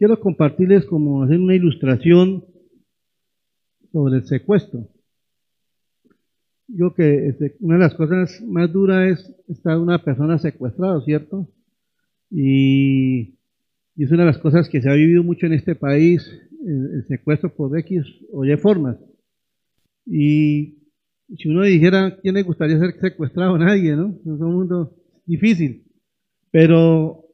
quiero compartirles como hacer una ilustración sobre el secuestro. Yo que este, una de las cosas más duras es estar una persona secuestrada, ¿cierto? Y, es una de las cosas que se ha vivido mucho en este país, el, secuestro por X o Y formas. Y si uno dijera, ¿quién le gustaría ser secuestrado? Nadie, ¿no? Es un mundo difícil. Pero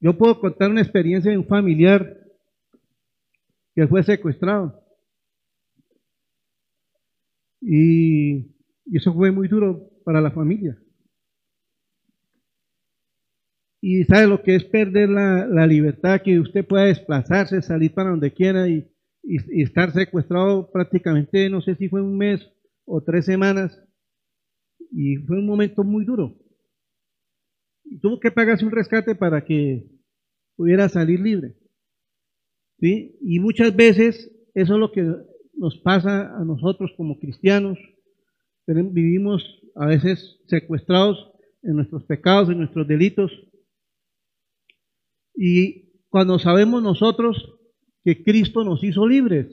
yo puedo contar una experiencia de un familiar que fue secuestrado. Y, eso fue muy duro para la familia. Y sabe lo que es perder la, libertad, que usted pueda desplazarse, salir para donde quiera y, y, estar secuestrado prácticamente, no sé si fue un mes o tres semanas. Y fue un momento muy duro. Y tuvo que pagarse un rescate para que pudiera salir libre. ¿Sí? Y muchas veces eso es lo que nos pasa a nosotros como cristianos. Vivimos a veces secuestrados en nuestros pecados, en nuestros delitos. Y cuando sabemos nosotros que Cristo nos hizo libres,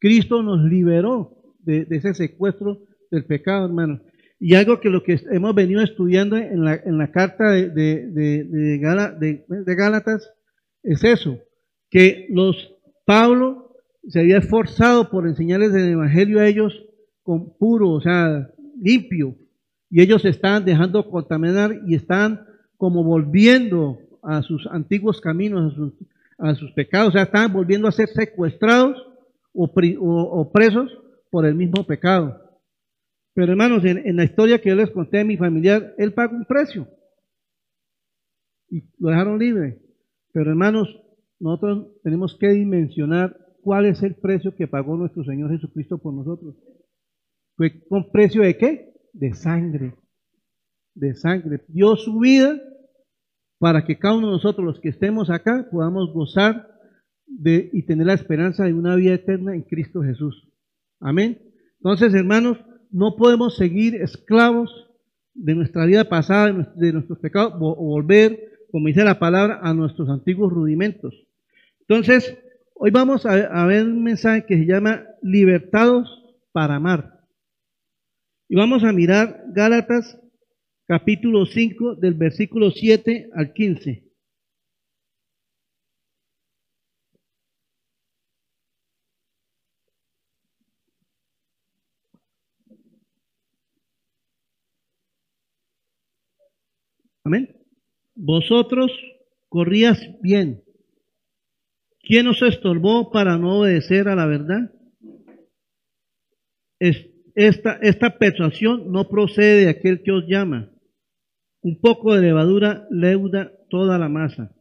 Cristo nos liberó de, ese secuestro del pecado, hermano. Y algo que lo que hemos venido estudiando en la, en la carta de, de, de, Gálatas es eso, que los Pablo se había esforzado por enseñarles el Evangelio a ellos con puro, o sea, limpio, y ellos estaban dejando contaminar y están como volviendo a sus antiguos caminos, a sus, a sus pecados, o sea, estaban volviendo a ser secuestrados o, o presos por el mismo pecado. Pero hermanos, en, la historia que yo les conté a mi familiar, él pagó un precio. Y lo dejaron libre. Pero hermanos, nosotros tenemos que dimensionar cuál es el precio que pagó nuestro Señor Jesucristo por nosotros. ¿Fue con precio de qué? De sangre. De sangre. Dio su vida para que cada uno de nosotros, los que estemos acá, podamos gozar y tener la esperanza de una vida eterna en Cristo Jesús. Amén. Entonces, hermanos, no podemos seguir esclavos de nuestra vida pasada, de nuestros pecados, o volver, como dice la palabra, a nuestros antiguos rudimentos. Entonces, hoy vamos a, ver un mensaje que se llama Libertados para amar. Y vamos a mirar Gálatas capítulo 5 del versículo 7 al 15. Amén. Vosotros corrías bien. ¿Quién os estorbó para no obedecer a la verdad? Esta, esta persuasión no procede de aquel que os llama. Un poco de levadura leuda toda la masa.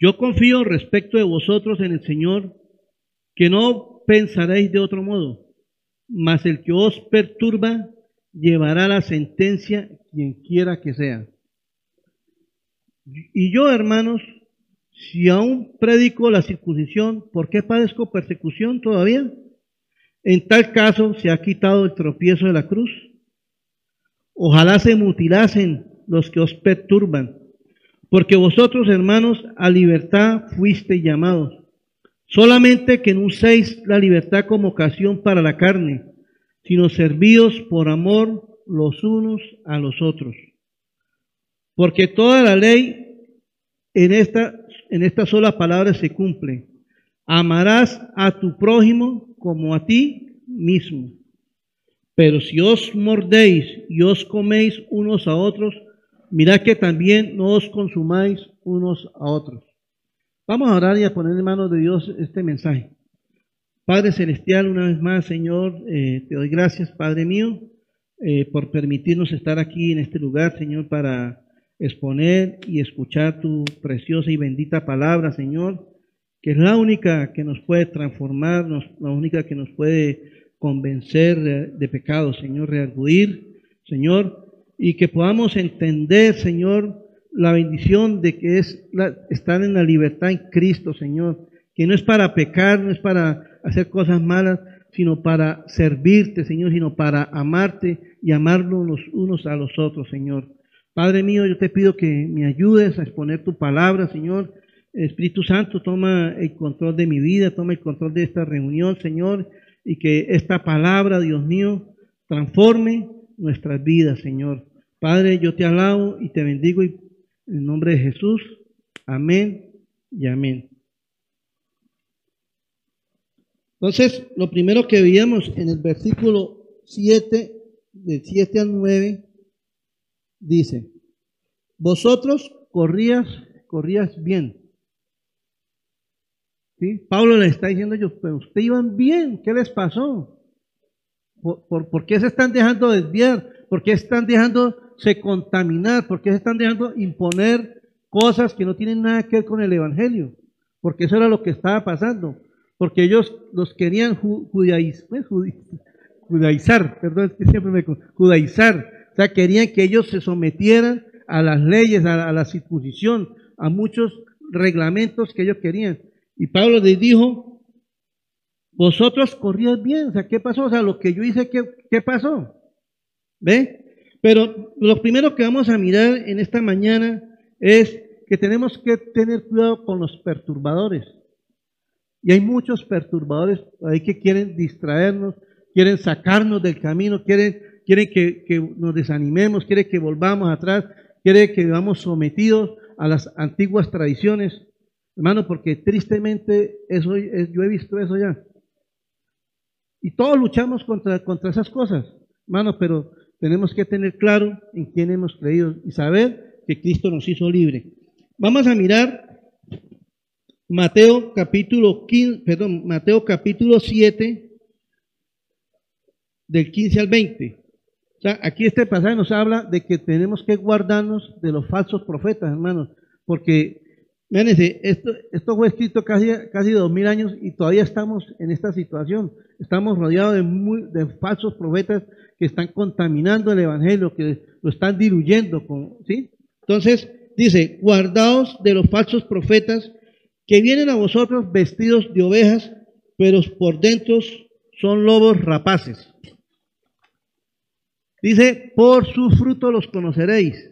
Yo confío respecto de vosotros en el Señor, que no pensaréis de otro modo, mas el que os perturba llevará la sentencia quien quiera que sea. Y yo, hermanos, si aún predico la circuncisión, ¿por qué padezco persecución todavía? En tal caso se ha quitado el tropiezo de la cruz. Ojalá se mutilasen los que os perturban, porque vosotros, hermanos, a libertad fuiste llamados. Solamente que no uséis la libertad como ocasión para la carne, sino servidos por amor los unos a los otros. Porque toda la ley en esta, en esta sola palabra se cumple. Amarás a tu prójimo como a ti mismo. Pero si os mordéis y os coméis unos a otros, mirad que también no os consumáis unos a otros. Vamos a orar y a poner en manos de Dios este mensaje. Padre Celestial, una vez más, Señor, eh, te doy gracias, Padre mío, eh, por permitirnos estar aquí en este lugar, Señor, para exponer y escuchar tu preciosa y bendita palabra, Señor, que es la única que nos puede transformar, la única que nos puede convencer de, pecado, Señor, reacudir, Señor, y que podamos entender, Señor, la bendición de que es la, estar en la libertad en Cristo, Señor, que no es para pecar, no es para hacer cosas malas, sino para servirte, Señor, sino para amarte y amarnos los unos a los otros, Señor. Padre mío, yo te pido que me ayudes a exponer tu palabra, Señor. Espíritu Santo, toma el control de mi vida, toma el control de esta reunión, Señor, y que esta palabra, Dios mío, transforme nuestras vidas, Señor. Padre, yo te alabo y te bendigo en el nombre de Jesús. Amén y amén. Entonces, lo primero que veíamos en el versículo 7, del 7 al 9, dice, vosotros corrías, corrías bien. ¿Sí? Pablo le está diciendo a ellos, pero ustedes iban bien, ¿qué les pasó? ¿Por, por, qué se están dejando desviar? ¿Por qué están dejándose contaminar? ¿Por qué se están dejando imponer cosas que no tienen nada que ver con el Evangelio? Porque eso era lo que estaba pasando porque ellos los querían judaizar, judaizar, perdón, es que siempre me judaizar, o sea, querían que ellos se sometieran a las leyes, a, la circuncisión, a muchos reglamentos que ellos querían. Y Pablo les dijo, vosotros corríais bien, o sea, ¿qué pasó? O sea, lo que yo hice, ¿qué, qué pasó? ¿Ve? Pero lo primero que vamos a mirar en esta mañana es que tenemos que tener cuidado con los perturbadores. Y hay muchos perturbadores ahí que quieren distraernos, quieren sacarnos del camino, quieren, quieren que, que nos desanimemos, quieren que volvamos atrás, quieren que vivamos sometidos a las antiguas tradiciones. Hermano, porque tristemente eso, yo he visto eso ya. Y todos luchamos contra, contra esas cosas, hermano, pero tenemos que tener claro en quién hemos creído y saber que Cristo nos hizo libre. Vamos a mirar Mateo capítulo 15, perdón, Mateo capítulo 7, del 15 al 20. O sea, aquí este pasaje nos habla de que tenemos que guardarnos de los falsos profetas, hermanos, porque, esto, esto fue escrito casi, casi dos mil años y todavía estamos en esta situación. Estamos rodeados de, muy, de falsos profetas que están contaminando el Evangelio, que lo están diluyendo, con, ¿sí? Entonces, dice, guardaos de los falsos profetas que vienen a vosotros vestidos de ovejas, pero por dentro son lobos rapaces. Dice, por su fruto los conoceréis.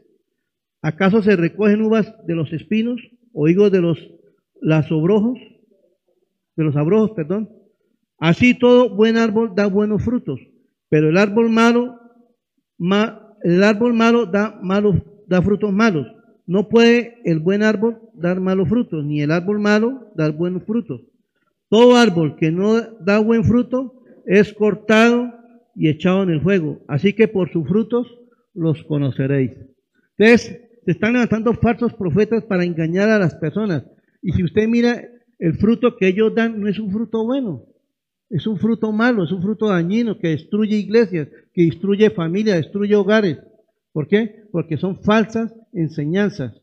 ¿Acaso se recogen uvas de los espinos o higos de los las obrojos? De los abrojos, perdón. Así todo buen árbol da buenos frutos, pero el árbol malo, el árbol malo da malos, da frutos malos. No puede el buen árbol dar malos frutos, ni el árbol malo dar buenos frutos. Todo árbol que no da buen fruto es cortado y echado en el fuego. Así que por sus frutos los conoceréis. Entonces, están levantando falsos profetas para engañar a las personas. Y si usted mira, el fruto que ellos dan no es un fruto bueno. Es un fruto malo, es un fruto dañino que destruye iglesias, que destruye familias, destruye hogares. ¿Por qué? Porque son falsas enseñanzas.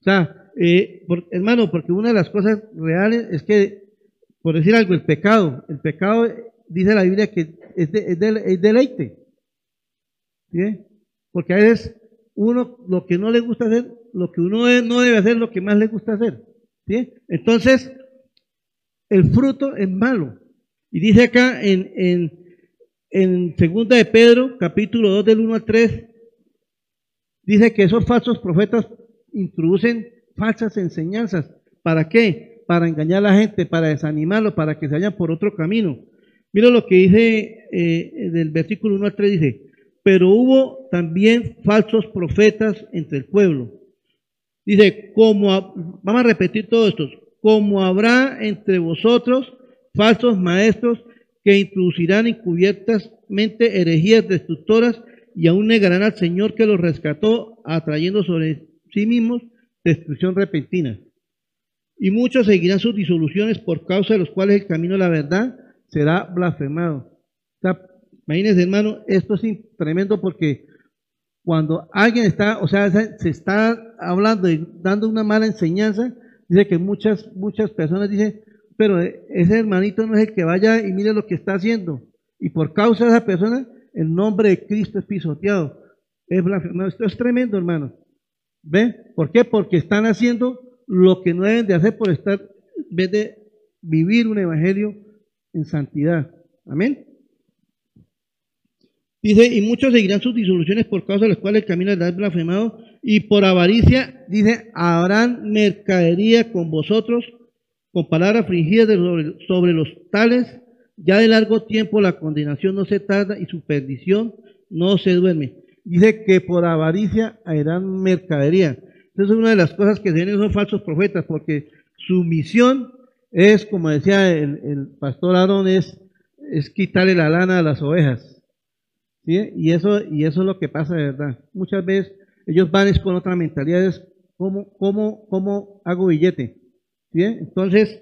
O sea, eh, hermano, porque una de las cosas reales es que, por decir algo, el pecado, el pecado dice la Biblia que es, es, deleite. ¿sí? Porque a veces uno lo que no le gusta hacer, lo que uno no debe hacer, lo que más le gusta hacer. Entonces, el fruto es malo. Y dice acá en, en, en segunda de Pedro, capítulo 2 del 1 al 3, Dice que esos falsos profetas introducen falsas enseñanzas. ¿Para qué? Para engañar a la gente, para desanimarlos, para que se vayan por otro camino. Mira lo que dice eh, del versículo 1 al 3, dice, pero hubo también falsos profetas entre el pueblo. Dice, como, vamos a repetir todo esto, como habrá entre vosotros falsos maestros que introducirán encubiertamente herejías destructoras y aún negarán al Señor que los rescató, atrayendo sobre sí mismos destrucción repentina. Y muchos seguirán sus disoluciones por causa de los cuales el camino de la verdad será blasfemado. Imagínense, hermano, esto es tremendo porque cuando alguien está, o sea, se está hablando y dando una mala enseñanza, dice que muchas, muchas personas dicen, pero ese hermanito no es el que vaya y mire lo que está haciendo. Y por causa de esa persona, el nombre de Cristo es pisoteado, es blasfemado. Esto es tremendo, hermano. ¿Ve? ¿Por qué? Porque están haciendo lo que no deben de hacer por estar, en vez de vivir un evangelio en santidad. Amén. Dice, y muchos seguirán sus disoluciones por causa de las cuales el camino es blasfemado, y por avaricia, dice, habrán mercadería con vosotros, con palabras fingidas sobre, sobre los tales, ya de largo tiempo la condenación no se tarda y su perdición no se duerme. Dice que por avaricia harán mercadería. Entonces, una de las cosas que se ven son falsos profetas, porque su misión es, como decía el, pastor Aarón, es, es quitarle la lana a las ovejas. Y, eso, y eso es lo que pasa de verdad. Muchas veces ellos van con otra mentalidad, es cómo, cómo, cómo hago billete. Entonces,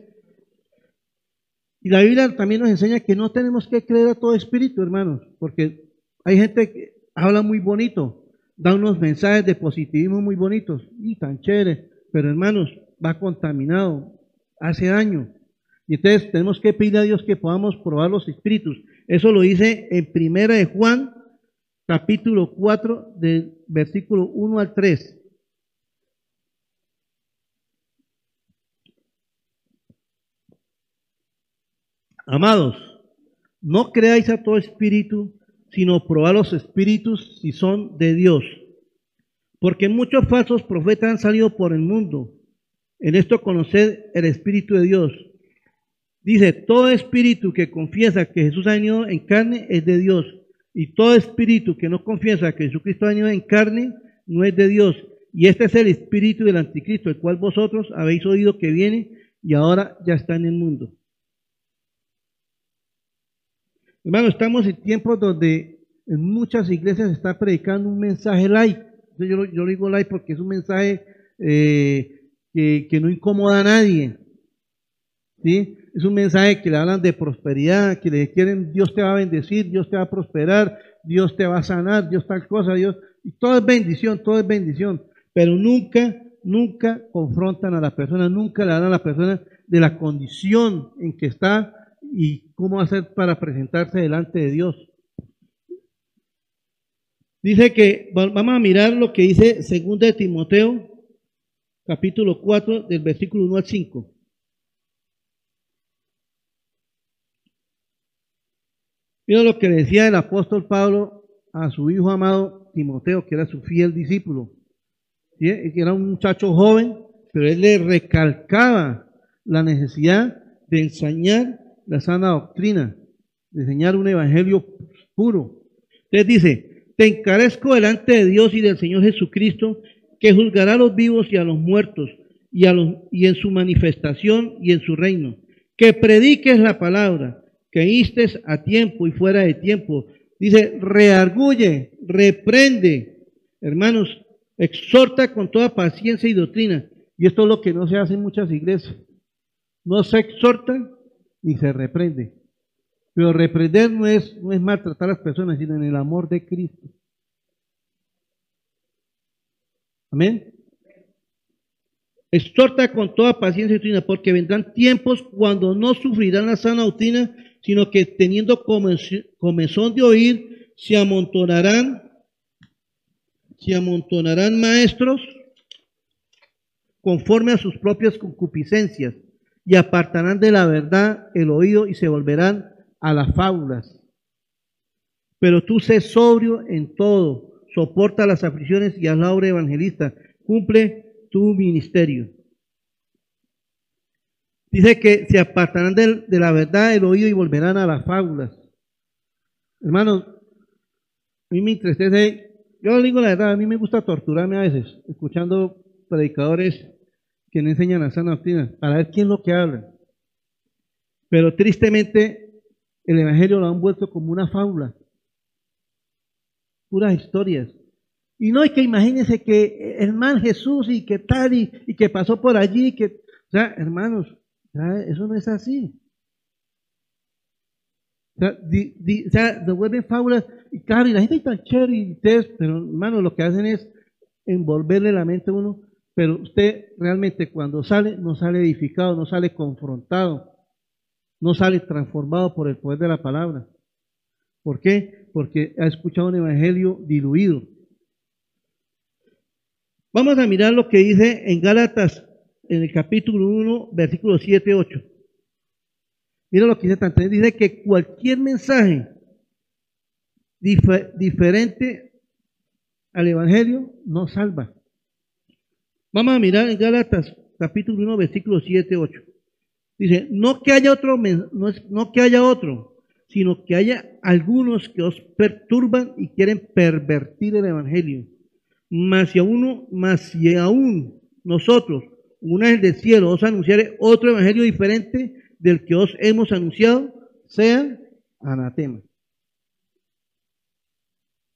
y la Biblia también nos enseña que no tenemos que creer a todo espíritu, hermanos, porque hay gente que habla muy bonito, da unos mensajes de positivismo muy bonitos, y tan chévere, pero hermanos, va contaminado, hace daño. Y entonces tenemos que pedir a Dios que podamos probar los espíritus. Eso lo dice en primera de Juan, capítulo 4, del versículo 1 al 3. Amados, no creáis a todo espíritu, sino probad los espíritus si son de Dios. Porque muchos falsos profetas han salido por el mundo. En esto conoced el Espíritu de Dios. Dice, todo espíritu que confiesa que Jesús ha venido en carne es de Dios. Y todo espíritu que no confiesa que Jesucristo ha venido en carne no es de Dios. Y este es el espíritu del anticristo, el cual vosotros habéis oído que viene y ahora ya está en el mundo. Hermano, estamos en tiempos donde en muchas iglesias se está predicando un mensaje light. Yo, yo digo light porque es un mensaje eh, que, no incomoda a nadie. ¿Sí? Es un mensaje que le hablan de prosperidad, que le quieren, Dios te va a bendecir, Dios te va a prosperar, Dios te va a sanar, Dios tal cosa, Dios. Y todo es bendición, todo es bendición. Pero nunca, nunca confrontan a la persona, nunca le dan a la persona de la condición en que está y cómo hacer para presentarse delante de Dios. Dice que vamos a mirar lo que dice 2 de Timoteo capítulo 4, del versículo 1 al 5. Mira lo que decía el apóstol Pablo a su hijo amado Timoteo, que era su fiel discípulo. Que era un muchacho joven, pero él le recalcaba la necesidad de enseñar la sana doctrina, de enseñar un evangelio puro. Entonces dice, te encarezco delante de Dios y del Señor Jesucristo, que juzgará a los vivos y a los muertos, y en su manifestación y en su reino. Que prediques la palabra, instes a tiempo y fuera de tiempo. Dice, reargulle, reprende, hermanos, exhorta con toda paciencia y doctrina. Y esto es lo que no se hace en muchas iglesias. No se exhorta ni se reprende. Pero reprender no es, no es maltratar a las personas, sino en el amor de Cristo. Amén. Exhorta con toda paciencia y doctrina, porque vendrán tiempos cuando no sufrirán la sana doctrina, sino que teniendo comezón de oír, se amontonarán, se amontonarán maestros conforme a sus propias concupiscencias, y apartarán de la verdad el oído y se volverán a las fábulas. Pero tú sé sobrio en todo soporta las aflicciones y haz la obra evangelista, cumple tu ministerio. Dice que se apartarán de, la verdad el oído y volverán a las fábulas. Hermanos, a mí me entristece, yo digo la verdad, a mí me gusta torturarme a veces, escuchando predicadores que no enseñan la sana doctrina, para ver quién es lo que habla. Pero tristemente, el Evangelio lo han vuelto como una fábula puras historias. Y no es que imagínense que el man Jesús y que tal y, que pasó por allí, que, o sea, hermanos, eso no es así. O sea, di, devuelven fábulas y claro, y la gente está chévere y ustedes, pero hermanos, lo que hacen es envolverle la mente a uno, pero usted realmente cuando sale, no sale edificado, no sale confrontado, no sale transformado por el poder de la palabra. ¿Por qué? Porque ha escuchado un evangelio diluido. Vamos a mirar lo que dice en Gálatas, en el capítulo 1, versículos 7, 8. Mira lo que dice tanto. Dice que cualquier mensaje diferente al Evangelio no salva. Vamos a mirar en Gálatas capítulo 1, versículos 7, 8. Dice, no que haya otro, no, es, no que haya otro, sino que haya algunos que os perturban y quieren pervertir el Evangelio. Mas si aún, más si aún nosotros, un ángel del cielo, os anunciare otro Evangelio diferente del que os hemos anunciado, sea anatema.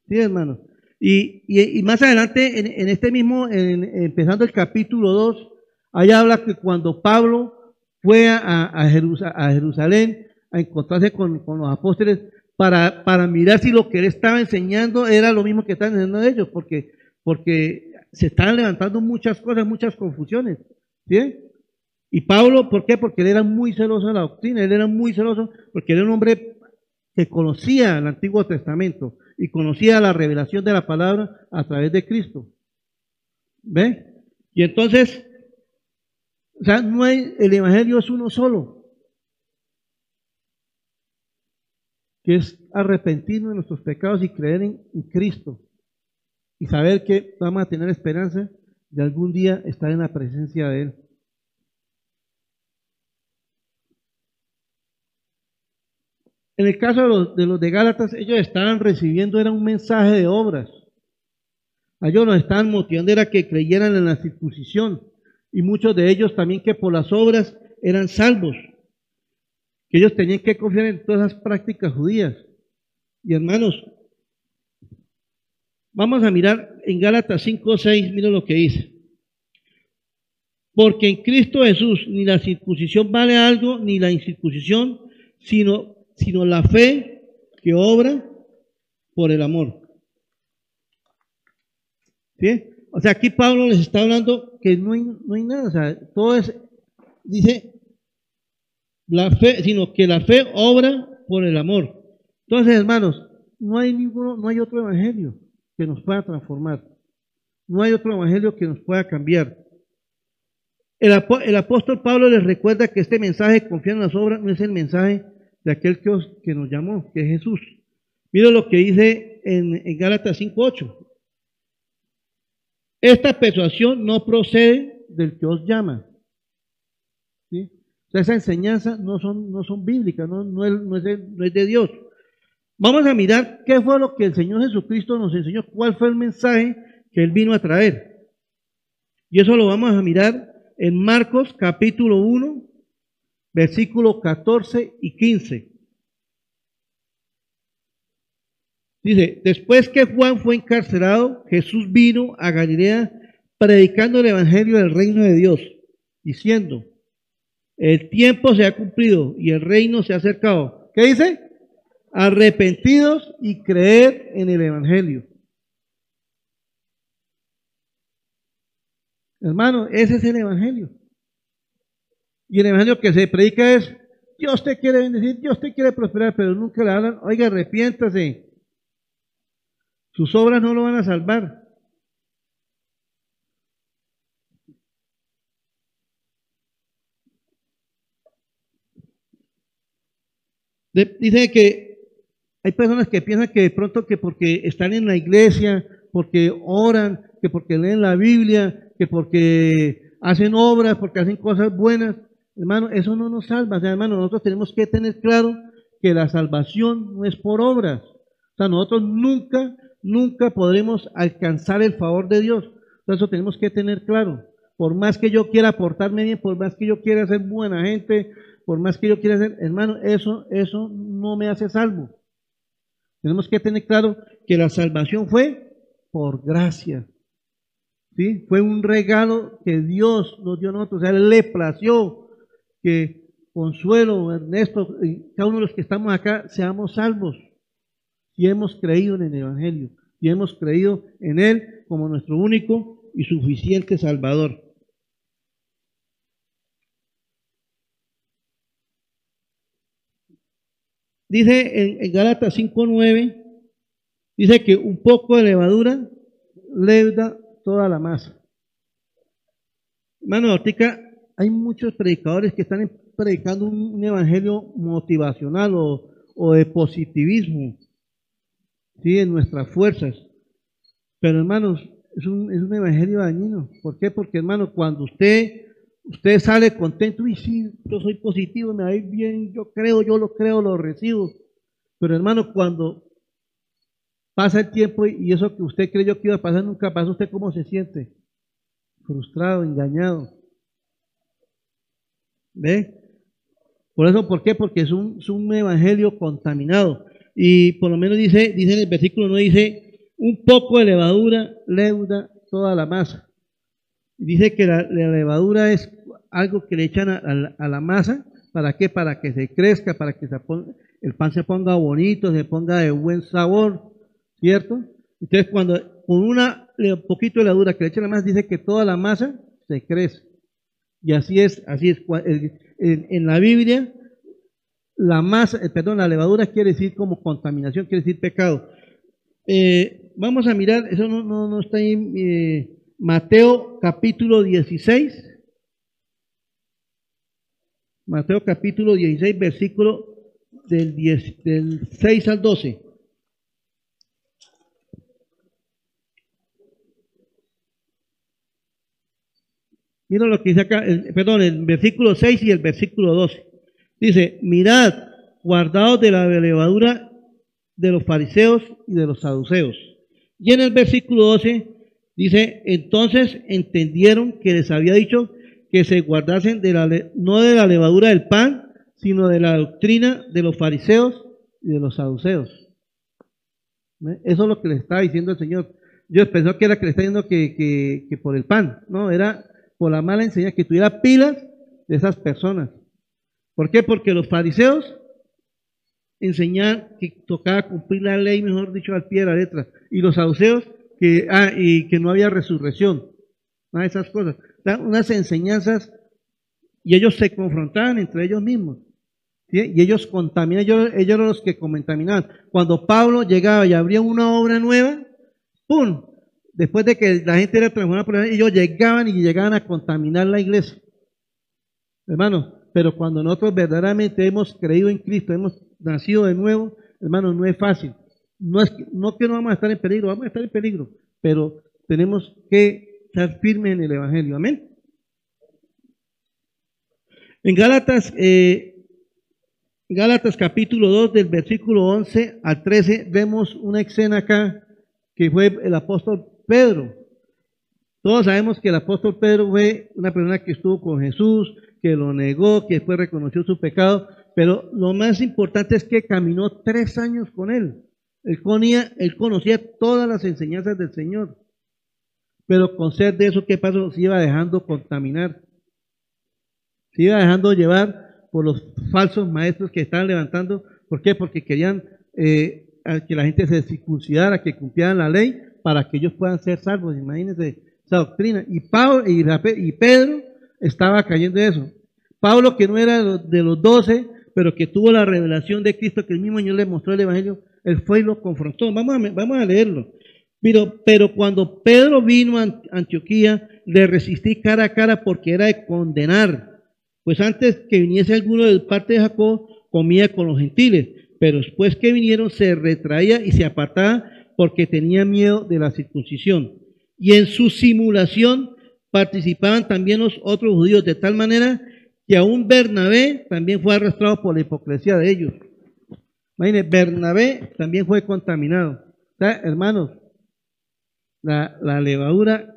Sí, hermanos. Y, más adelante, en, este mismo, empezando el capítulo 2, ahí habla que cuando Pablo fue a, a, Jerusalén a encontrarse con, los apóstoles para, para, mirar si lo que él estaba enseñando era lo mismo que estaban enseñando ellos, porque, porque se estaban levantando muchas cosas, muchas confusiones. ¿Sí? Y Pablo, ¿por qué? Porque él era muy celoso de la doctrina, él era muy celoso porque era un hombre que conocía el Antiguo Testamento y conocía la revelación de la palabra a través de Cristo. ¿Ve? Y entonces, o sea, no hay, el Evangelio es uno solo, que es arrepentirnos de nuestros pecados y creer en, en Cristo y saber que vamos a tener esperanza de algún día estar en la presencia de Él. En el caso de los, de los de Gálatas, ellos estaban recibiendo, era un mensaje de obras. A ellos los estaban motivando, era que creyeran en la circuncisión. Y muchos de ellos también que por las obras eran salvos. Que ellos tenían que confiar en todas las prácticas judías. Y hermanos, vamos a mirar en Gálatas 5 o 6, miren lo que dice. Porque en Cristo Jesús ni la circuncisión vale algo, ni la incircuncisión, sino sino la fe que obra por el amor. ¿Sí? O sea, aquí Pablo les está hablando que no hay, no hay nada, o sea, todo es, dice, la fe, sino que la fe obra por el amor. Entonces, hermanos, no hay ninguno, no hay otro evangelio que nos pueda transformar. No hay otro evangelio que nos pueda cambiar. El, el apóstol Pablo les recuerda que este mensaje, confiar en las obras, no es el mensaje de aquel que, que nos llamó, que es Jesús. Mira lo que dice en, en Gálatas 5.8. Esta persuasión no procede del que os llama. ¿Sí? O sea, esa enseñanza no son, no son bíblicas, no, no, es, no, es de, no es de Dios. Vamos a mirar qué fue lo que el Señor Jesucristo nos enseñó, cuál fue el mensaje que Él vino a traer. Y eso lo vamos a mirar en Marcos capítulo 1, versículos 14 y 15. Dice, después que Juan fue encarcelado, Jesús vino a Galilea predicando el Evangelio del reino de Dios, diciendo, el tiempo se ha cumplido y el reino se ha acercado. ¿Qué dice? Arrepentidos y creer en el Evangelio. Hermano, ese es el Evangelio. Y el evangelio que se predica es, Dios te quiere bendecir, Dios te quiere prosperar, pero nunca le hablan, oiga, arrepiéntase. Sus obras no lo van a salvar. dice que hay personas que piensan que de pronto que porque están en la iglesia, porque oran, que porque leen la Biblia, que porque hacen obras, porque hacen cosas buenas, Hermano, eso no nos salva. O sea, hermano, nosotros tenemos que tener claro que la salvación no es por obras. O sea, nosotros nunca, nunca podremos alcanzar el favor de Dios. eso tenemos que tener claro. Por más que yo quiera portarme bien, por más que yo quiera ser buena gente, por más que yo quiera ser, hermano, eso, eso no me hace salvo. Tenemos que tener claro que la salvación fue por gracia. ¿Sí? Fue un regalo que Dios nos dio a nosotros. O sea, Él le plació que Consuelo, Ernesto, cada uno de los que estamos acá, seamos salvos y hemos creído en el Evangelio y hemos creído en Él como nuestro único y suficiente Salvador. Dice en, en Gálatas 5.9, dice que un poco de levadura leuda toda la masa. Hermano, ahorita hay muchos predicadores que están predicando un, evangelio motivacional o, de positivismo, ¿sí? En nuestras fuerzas. Pero hermanos, es un, es un evangelio dañino. ¿Por qué? Porque hermano, cuando usted, usted sale contento y sí, yo soy positivo, me va bien, yo creo, yo lo creo, lo recibo. Pero hermano, cuando pasa el tiempo y eso que usted creyó que iba a pasar nunca pasa, ¿usted cómo se siente? Frustrado, engañado. ¿Ve? Por eso, ¿por qué? Porque es un, un evangelio contaminado. Y por lo menos dice, dice en el versículo no dice, un poco de levadura leuda toda la masa. Dice que la, levadura es algo que le echan a, la masa, ¿para qué? Para que se crezca, para que el pan se ponga bonito, se ponga de buen sabor, ¿cierto? Entonces cuando con una poquito de levadura que le echan a la masa, dice que toda la masa se crece. Y así es, así es en, la Biblia, la masa, eh, perdón, la levadura quiere decir como contaminación, quiere decir pecado. Eh, vamos a mirar, eso no, no, está en eh, Mateo capítulo 16. Mateo capítulo 16, versículo del, 10, del 6 al 12. Mira lo que dice acá, perdón, el versículo 6 y el versículo 12. Dice, mirad, guardados de la levadura de los fariseos y de los saduceos. Y en el versículo 12 dice, entonces entendieron que les había dicho que se guardasen de la, no de la levadura del pan, sino de la doctrina de los fariseos y de los saduceos. Eso es lo que le estaba diciendo el Señor. Yo pensó que era que le estaba diciendo que, que por el pan, no, era por la mala enseñanza, que tuviera pilas de esas personas. ¿Por qué? Porque los fariseos enseñaban que tocaba cumplir la ley, mejor dicho, al pie de la letra. Y los saduceos, que, ah, y que no había resurrección. Nada esas cosas. Unas enseñanzas, y ellos se confrontaban entre ellos mismos. Y ellos contaminaban, ellos, ellos eran los que contaminaban. Cuando Pablo llegaba y abría una obra nueva, ¡pum! Después de que la gente era transformada por ellos llegaban y llegaban a contaminar la iglesia. Hermano, pero cuando nosotros verdaderamente hemos creído en Cristo, hemos nacido de nuevo, hermano, no es fácil. No es no que no vamos a estar en peligro, vamos a estar en peligro, pero tenemos que estar firmes en el Evangelio. Amén. En Gálatas, eh, Gálatas capítulo 2, del versículo 11 al 13, vemos una escena acá que fue el apóstol Pedro. Todos sabemos que el apóstol Pedro fue una persona que estuvo con Jesús, que lo negó, que después reconoció su pecado, pero lo más importante es que caminó tres años con él. Él conocía, él conocía todas las enseñanzas del Señor, pero con ser de eso, ¿qué pasó? Se iba dejando contaminar, se iba dejando llevar por los falsos maestros que estaban levantando. ¿Por qué? Porque querían eh, que la gente se circuncidara, que cumplieran la ley, para que ellos puedan ser salvos. Imagínense esa doctrina. Y, Pablo, y, Pedro estaba cayendo de eso. Pablo, que no era de los doce, pero que tuvo la revelación de Cristo, que el mismo Señor le mostró el Evangelio, él fue y lo confrontó. Vamos a, vamos a leerlo. Pero, pero cuando Pedro vino a Antioquía, le resistí cara a cara porque era de condenar. Pues antes que viniese alguno de parte de Jacob, comía con los gentiles. Pero después que vinieron, se retraía y se apartaba porque tenía miedo de la circuncisión. Y en su simulación participaban también los otros judíos, de tal manera que aún Bernabé también fue arrastrado por la hipocresía de ellos. Imagínense, Bernabé también fue contaminado. hermanos, la, levadura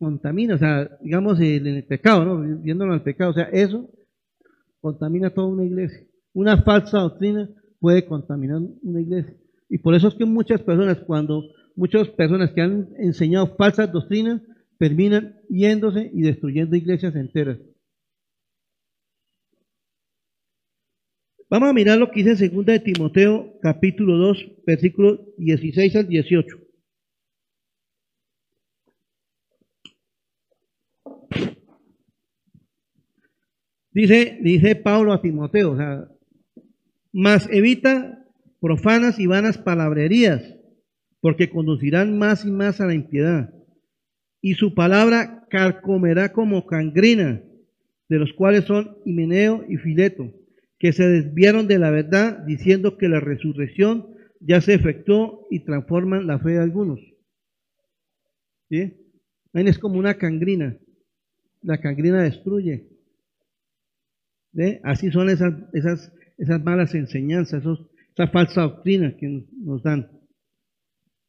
contamina, o sea, digamos en el pecado, ¿no? Viéndolo al pecado, o sea, eso contamina toda una iglesia. Una falsa doctrina puede contaminar una iglesia. Y por eso es que muchas personas, cuando muchas personas que han enseñado falsas doctrinas, terminan yéndose y destruyendo iglesias enteras. Vamos a mirar lo que dice en 2 de Timoteo, capítulo 2, versículos 16 al 18. Dice, dice Pablo a Timoteo, o sea, más evita profanas y vanas palabrerías, porque conducirán más y más a la impiedad. Y su palabra carcomerá como cangrina, de los cuales son Himeneo y Fileto, que se desviaron de la verdad diciendo que la resurrección ya se efectuó y transforman la fe de algunos. ¿Sí? Es como una cangrina. La cangrina destruye. Así son esas, esas, esas malas enseñanzas, esos, esa falsa doctrina que nos dan.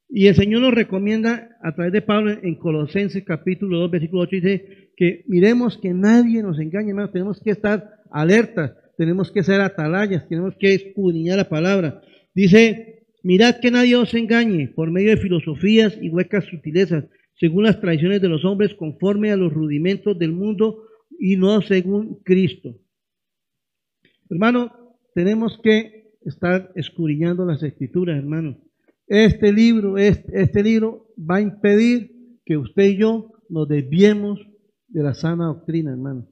Y el Señor nos recomienda a través de Pablo en Colosenses capítulo 2, versículo 8, dice que miremos que nadie nos engañe, hermanos, tenemos que estar alertas, tenemos que ser atalayas, tenemos que escudriñar la palabra. Dice, mirad que nadie os engañe por medio de filosofías y huecas sutilezas, según las tradiciones de los hombres, conforme a los rudimentos del mundo y no según Cristo. Hermano, tenemos que estar escudriñando las escrituras, hermano. Este libro, este, libro va a impedir que usted y yo nos desviemos de la sana doctrina, hermano.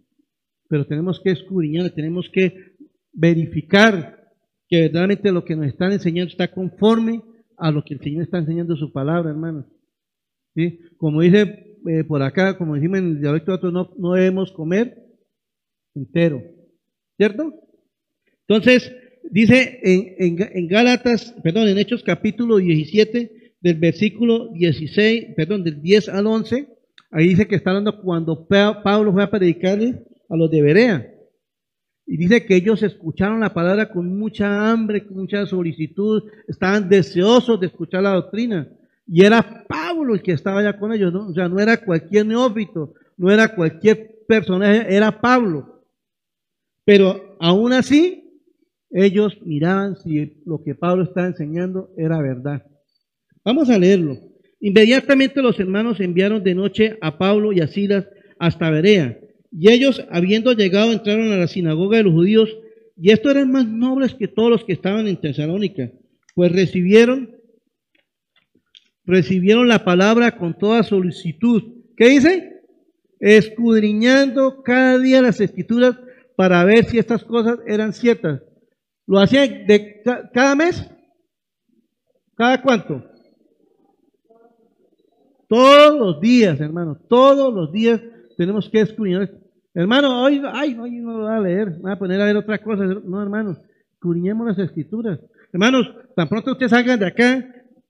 Pero tenemos que escudriñar, tenemos que verificar que verdaderamente lo que nos están enseñando está conforme a lo que el Señor está enseñando en su palabra, hermano. ¿Sí? Como dice eh, por acá, como decimos en el dialecto, no debemos comer entero. ¿Cierto? Entonces, dice en, en, Gálatas, perdón, en Hechos capítulo 17, del versículo 16, perdón, del 10 al 11, ahí dice que está hablando cuando Pablo fue a predicarle a los de Berea. Y dice que ellos escucharon la palabra con mucha hambre, con mucha solicitud, estaban deseosos de escuchar la doctrina. Y era Pablo el que estaba allá con ellos, ¿no? O sea, no era cualquier neófito, no era cualquier personaje, era Pablo. Pero aún así, ellos miraban si lo que Pablo estaba enseñando era verdad. Vamos a leerlo. Inmediatamente los hermanos enviaron de noche a Pablo y a Silas hasta Berea. Y ellos, habiendo llegado, entraron a la sinagoga de los judíos. Y estos eran más nobles que todos los que estaban en Tesalónica, pues recibieron, recibieron la palabra con toda solicitud. ¿Qué dice? Escudriñando cada día las escrituras para ver si estas cosas eran ciertas. ¿Lo hacía de cada mes? ¿Cada cuánto? Todos los días, hermano, todos los días tenemos que escudriñar. Hermano, hoy, ay, hoy no lo voy a leer, voy a poner a ver otra cosa. No, hermano, escudriñemos las escrituras. Hermanos, tan pronto ustedes salgan de acá,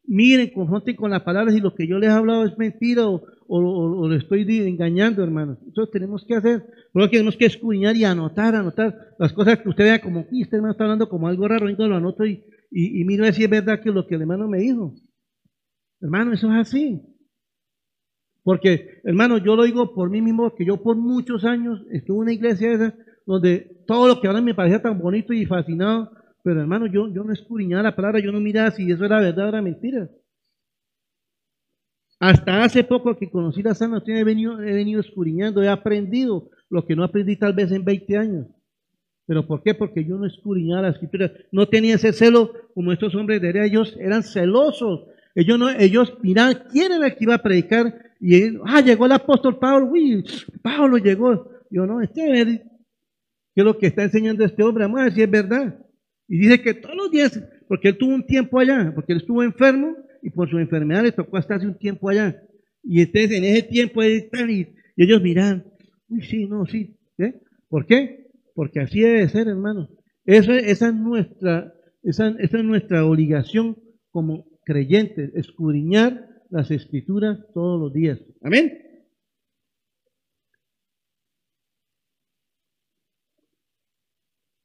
miren, confronten con las palabras y lo que yo les he hablado es mentira o, o, le estoy engañando, hermanos. Entonces tenemos que hacer, que tenemos que escudriñar y anotar, anotar las cosas que usted vea como, y este hermano está hablando como algo raro, y lo anoto y, y, y miro si es verdad que lo que el hermano me dijo. Hermano, eso es así. Porque, hermano, yo lo digo por mí mismo, que yo por muchos años estuve en una iglesia esa, donde todo lo que ahora me parecía tan bonito y fascinado, pero hermano, yo, yo no escudriñaba la palabra, yo no miraba si eso era verdad o era mentira. Hasta hace poco que conocí la sana he venido, he venido escudriñando, he aprendido lo que no aprendí tal vez en 20 años. ¿Pero por qué? Porque yo no escudriñaba la escritura. No tenía ese celo como estos hombres de. Ellos eran celosos. Ellos, no, ellos miraban quién era el que iba a predicar. Y ah, llegó el apóstol Pablo. Uy, Pablo llegó. Yo no, este ¿qué es lo que está enseñando este hombre? Vamos a si es verdad. Y dice que todos los días, porque él tuvo un tiempo allá, porque él estuvo enfermo, y por su enfermedad le tocó hasta hace un tiempo allá. Y entonces en ese tiempo están y, ellos miran, uy, sí, no, sí. ¿eh? ¿Por qué? Porque así debe ser, hermano. esa, es nuestra, esa, esa es nuestra obligación como creyentes, escudriñar las escrituras todos los días. Amén.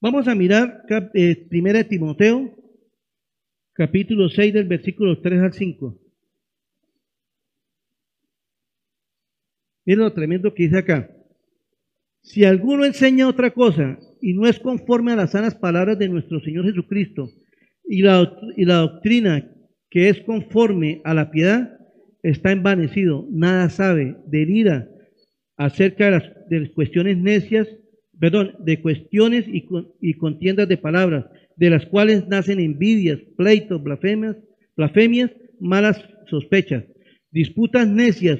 Vamos a mirar eh, Primera Timoteo capítulo 6 del versículo 3 al 5. Miren lo tremendo que dice acá. Si alguno enseña otra cosa y no es conforme a las sanas palabras de nuestro Señor Jesucristo y la, y la doctrina que es conforme a la piedad, está envanecido, nada sabe, delira acerca de las, cuestiones necias, perdón, de cuestiones y, y contiendas de palabras, de las cuales nacen envidias, pleitos, blasfemias, blasfemias, malas sospechas, disputas necias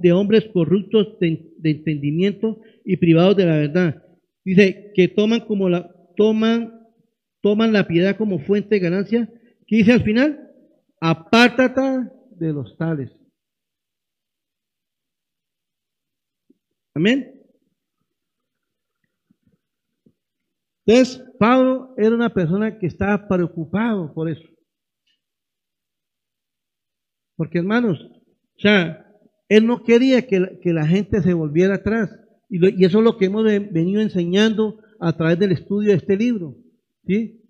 de hombres corruptos de, entendimiento y privados de la verdad. Dice que toman como la toman toman la piedad como fuente de ganancia. ¿Qué dice al final? Apártate de los tales. Amén. Entonces, Pablo era una persona que estaba preocupado por eso. Porque hermanos, o sea, él no quería que, la gente se volviera atrás. Y, eso es lo que hemos venido enseñando a través del estudio de este libro. ¿sí?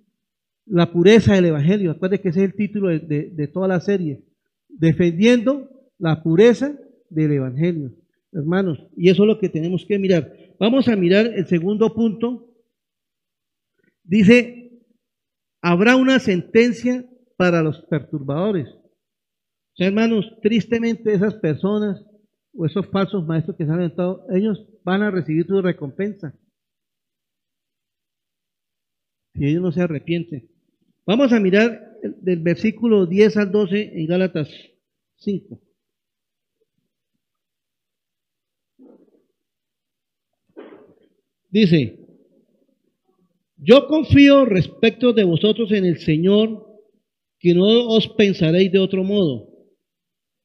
La pureza del Evangelio. Acuérdense que ese es el título de toda la serie. Defendiendo la pureza del Evangelio. Hermanos, y eso es lo que tenemos que mirar. Vamos a mirar el segundo punto. Dice, habrá una sentencia para los perturbadores hermanos, tristemente esas personas o esos falsos maestros que se han aventado, ellos van a recibir su recompensa. Si ellos no se arrepienten. Vamos a mirar del versículo 10 al 12 en Gálatas 5. Dice, yo confío respecto de vosotros en el Señor, que no os pensaréis de otro modo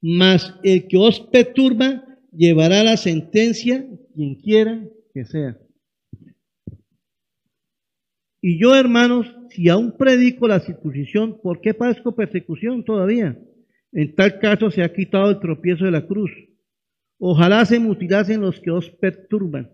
mas el que os perturba llevará la sentencia, quien quiera que sea. Y yo, hermanos, si aún predico la circuncisión, ¿por qué padezco persecución todavía? En tal caso se ha quitado el tropiezo de la cruz. Ojalá se mutilasen los que os perturban.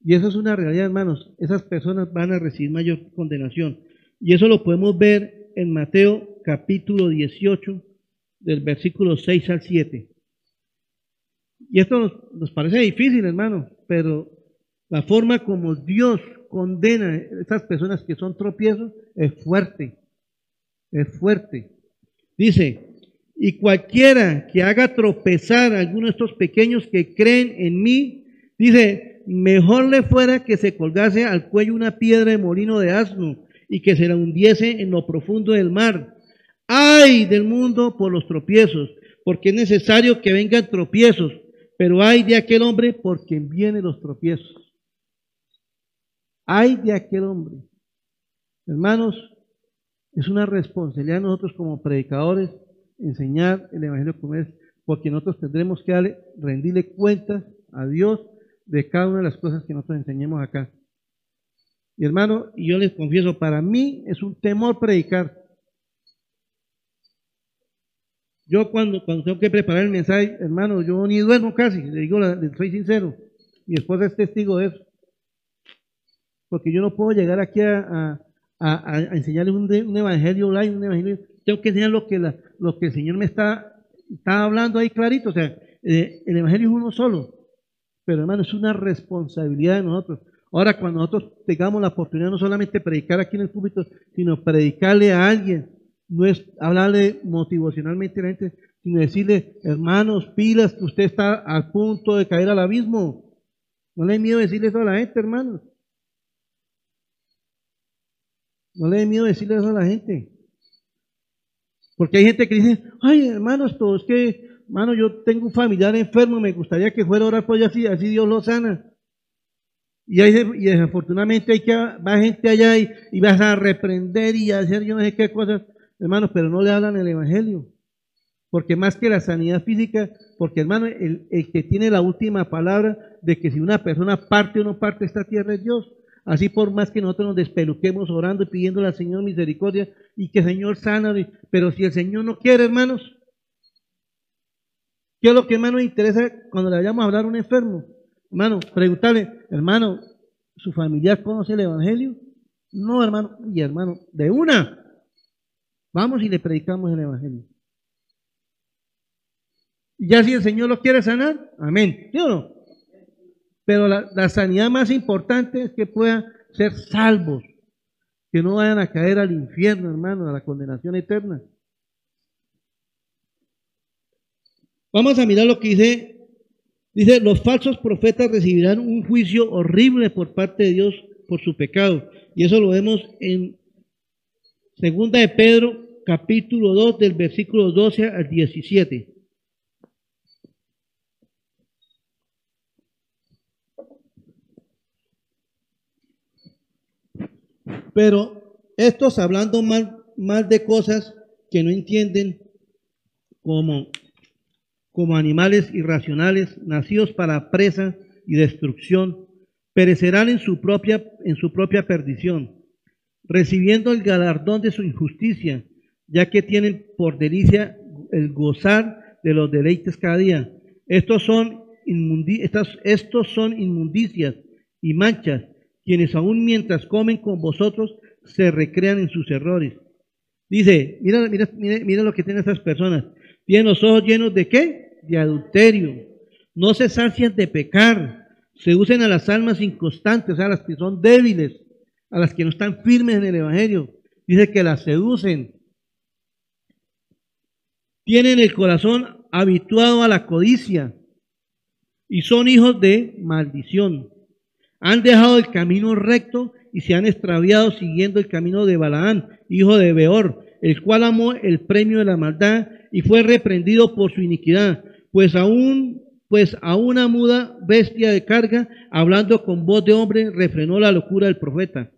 Y eso es una realidad, hermanos. Esas personas van a recibir mayor condenación. Y eso lo podemos ver en Mateo capítulo 18, del versículo 6 al 7. Y esto nos, parece difícil, hermano, pero la forma como Dios condena a estas personas que son tropiezos es fuerte, es fuerte. Dice, y cualquiera que haga tropezar a alguno de estos pequeños que creen en mí, dice, mejor le fuera que se colgase al cuello una piedra de molino de asno y que se la hundiese en lo profundo del mar. Ay del mundo por los tropiezos, porque es necesario que vengan tropiezos, pero hay de aquel hombre por quien vienen los tropiezos. Hay de aquel hombre. Hermanos, es una responsabilidad de nosotros como predicadores enseñar el Evangelio como es, porque nosotros tendremos que darle, rendirle cuentas a Dios de cada una de las cosas que nosotros enseñemos acá. Y hermano, yo les confieso, para mí es un temor predicar. Yo cuando, cuando tengo que preparar el mensaje, hermano, yo ni duermo casi, le digo, soy sincero. Mi esposa es testigo de eso. Porque yo no puedo llegar aquí a, a, enseñarles un, evangelio online, un evangelio. Tengo que enseñar lo que, lo que el Señor me está, está hablando ahí clarito. O sea, eh, el evangelio es uno solo. Pero hermano, es una responsabilidad de nosotros. Ahora, cuando nosotros tengamos la oportunidad no solamente predicar aquí en el público, sino predicarle a alguien, no es hablarle motivacionalmente a la gente, sino decirle, hermanos, pilas, que usted está al punto de caer al abismo. No le dé miedo decirle eso a la gente, hermanos. No le dé miedo decirle eso a la gente. Porque hay gente que dice, ay, hermanos, todo es que, hermano, yo tengo un familiar enfermo, me gustaría que fuera a orar por ella así, así Dios lo sana. Y, desafortunadamente hay que va gente allá y, vas a reprender y a hacer yo no sé qué cosas, hermanos, pero no le hablan el Evangelio. Porque más que la sanidad física, porque hermano, el, el, que tiene la última palabra de que si una persona parte o no parte esta tierra es Dios. Así por más que nosotros nos despeluquemos orando y pidiéndole al Señor misericordia y que el Señor sana, pero si el Señor no quiere, hermanos, ¿qué es lo que hermano interesa cuando le vayamos a hablar a un enfermo? Hermano, preguntarle, hermano, ¿su familiar conoce el Evangelio? No, hermano, y hermano, de una, vamos y le predicamos el Evangelio. Y ya si el Señor lo quiere sanar, amén. ¿Sí o no? Pero la, la sanidad más importante es que puedan ser salvos, que no vayan a caer al infierno, hermano, a la condenación eterna. Vamos a mirar lo que dice Dice, los falsos profetas recibirán un juicio horrible por parte de Dios por su pecado. Y eso lo vemos en Segunda de Pedro, capítulo 2, del versículo 12 al 17. Pero estos hablando mal, mal de cosas que no entienden, como como animales irracionales, nacidos para presa y destrucción, perecerán en su propia, en su propia perdición, recibiendo el galardón de su injusticia, ya que tienen por delicia el gozar de los deleites cada día. Estos son, estos son inmundicias y manchas, quienes aún mientras comen con vosotros se recrean en sus errores. Dice, mira, mira, mira, mira lo que tienen estas personas. Tienen los ojos llenos de qué? De adulterio. No se sacian de pecar. Se usen a las almas inconstantes, a las que son débiles, a las que no están firmes en el Evangelio. Dice que las seducen. Tienen el corazón habituado a la codicia y son hijos de maldición. Han dejado el camino recto y se han extraviado siguiendo el camino de Balaán, hijo de Beor, el cual amó el premio de la maldad y fue reprendido por su iniquidad, pues aún pues a una muda bestia de carga, hablando con voz de hombre, refrenó la locura del profeta.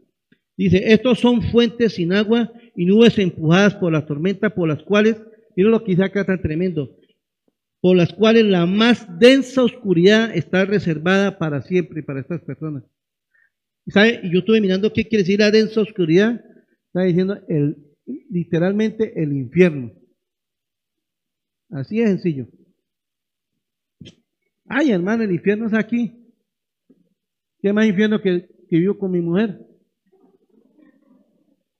Dice, estos son fuentes sin agua y nubes empujadas por la tormenta, por las cuales, mira lo que dice acá tan tremendo, por las cuales la más densa oscuridad está reservada para siempre para estas personas. ¿Sabe? Y yo estuve mirando qué quiere decir la densa oscuridad. Está diciendo el, literalmente el infierno. Así es sencillo. Ay, hermano, el infierno es aquí. ¿Qué más infierno que, que vivo con mi mujer?